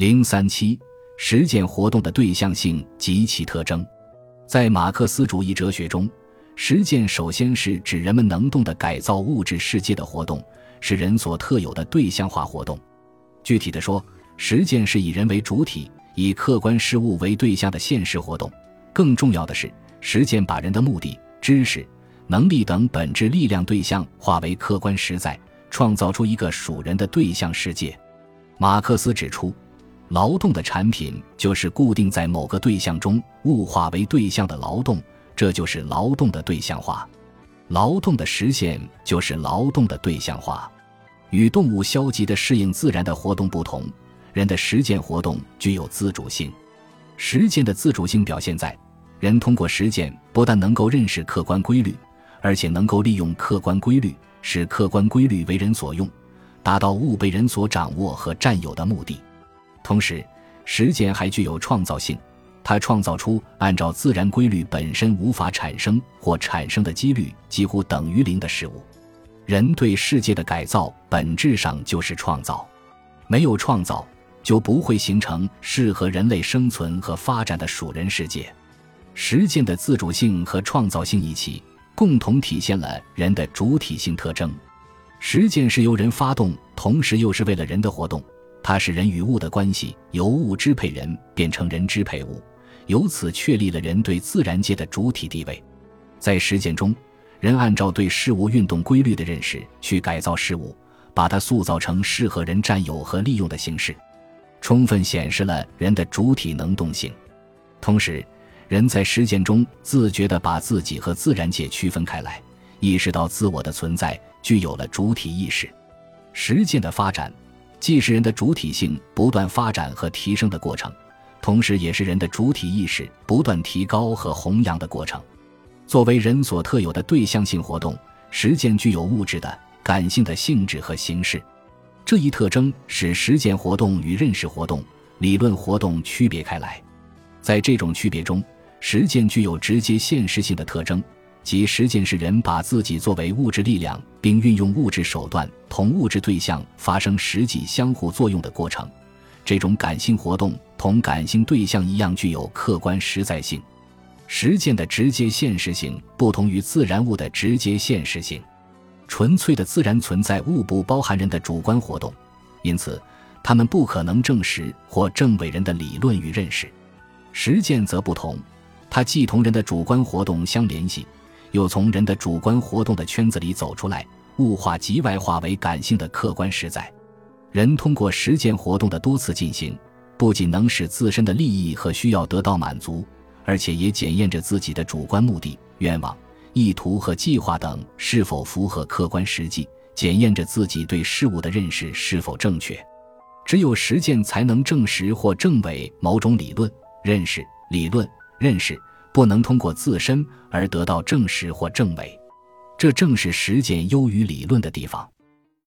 零三七，实践活动的对象性及其特征。在马克思主义哲学中，实践首先是指人们能动的改造物质世界的活动，是人所特有的对象化活动。具体的说，实践是以人为主体，以客观事物为对象的现实活动。更重要的是，实践把人的目的、知识、能力等本质力量对象化为客观实在，创造出一个属人的对象世界。马克思指出。劳动的产品就是固定在某个对象中物化为对象的劳动，这就是劳动的对象化。劳动的实现就是劳动的对象化。与动物消极的适应自然的活动不同，人的实践活动具有自主性。实践的自主性表现在，人通过实践不但能够认识客观规律，而且能够利用客观规律，使客观规律为人所用，达到物被人所掌握和占有的目的。同时，实践还具有创造性，它创造出按照自然规律本身无法产生或产生的几率几乎等于零的事物。人对世界的改造本质上就是创造，没有创造就不会形成适合人类生存和发展的属人世界。实践的自主性和创造性一起，共同体现了人的主体性特征。实践是由人发动，同时又是为了人的活动。它使人与物的关系由物支配人变成人支配物，由此确立了人对自然界的主体地位。在实践中，人按照对事物运动规律的认识去改造事物，把它塑造成适合人占有和利用的形式，充分显示了人的主体能动性。同时，人在实践中自觉地把自己和自然界区分开来，意识到自我的存在，具有了主体意识。实践的发展。既是人的主体性不断发展和提升的过程，同时也是人的主体意识不断提高和弘扬的过程。作为人所特有的对象性活动，实践具有物质的、感性的性质和形式。这一特征使实践活动与认识活动、理论活动区别开来。在这种区别中，实践具有直接现实性的特征。即实践是人把自己作为物质力量，并运用物质手段同物质对象发生实际相互作用的过程。这种感性活动同感性对象一样具有客观实在性。实践的直接现实性不同于自然物的直接现实性。纯粹的自然存在物不包含人的主观活动，因此它们不可能证实或证伪人的理论与认识。实践则不同，它既同人的主观活动相联系。又从人的主观活动的圈子里走出来，物化即外化为感性的客观实在。人通过实践活动的多次进行，不仅能使自身的利益和需要得到满足，而且也检验着自己的主观目的、愿望、意图和计划等是否符合客观实际，检验着自己对事物的认识是否正确。只有实践才能证实或证伪某种理论、认识、理论、认识。不能通过自身而得到证实或证伪，这正是实践优于理论的地方。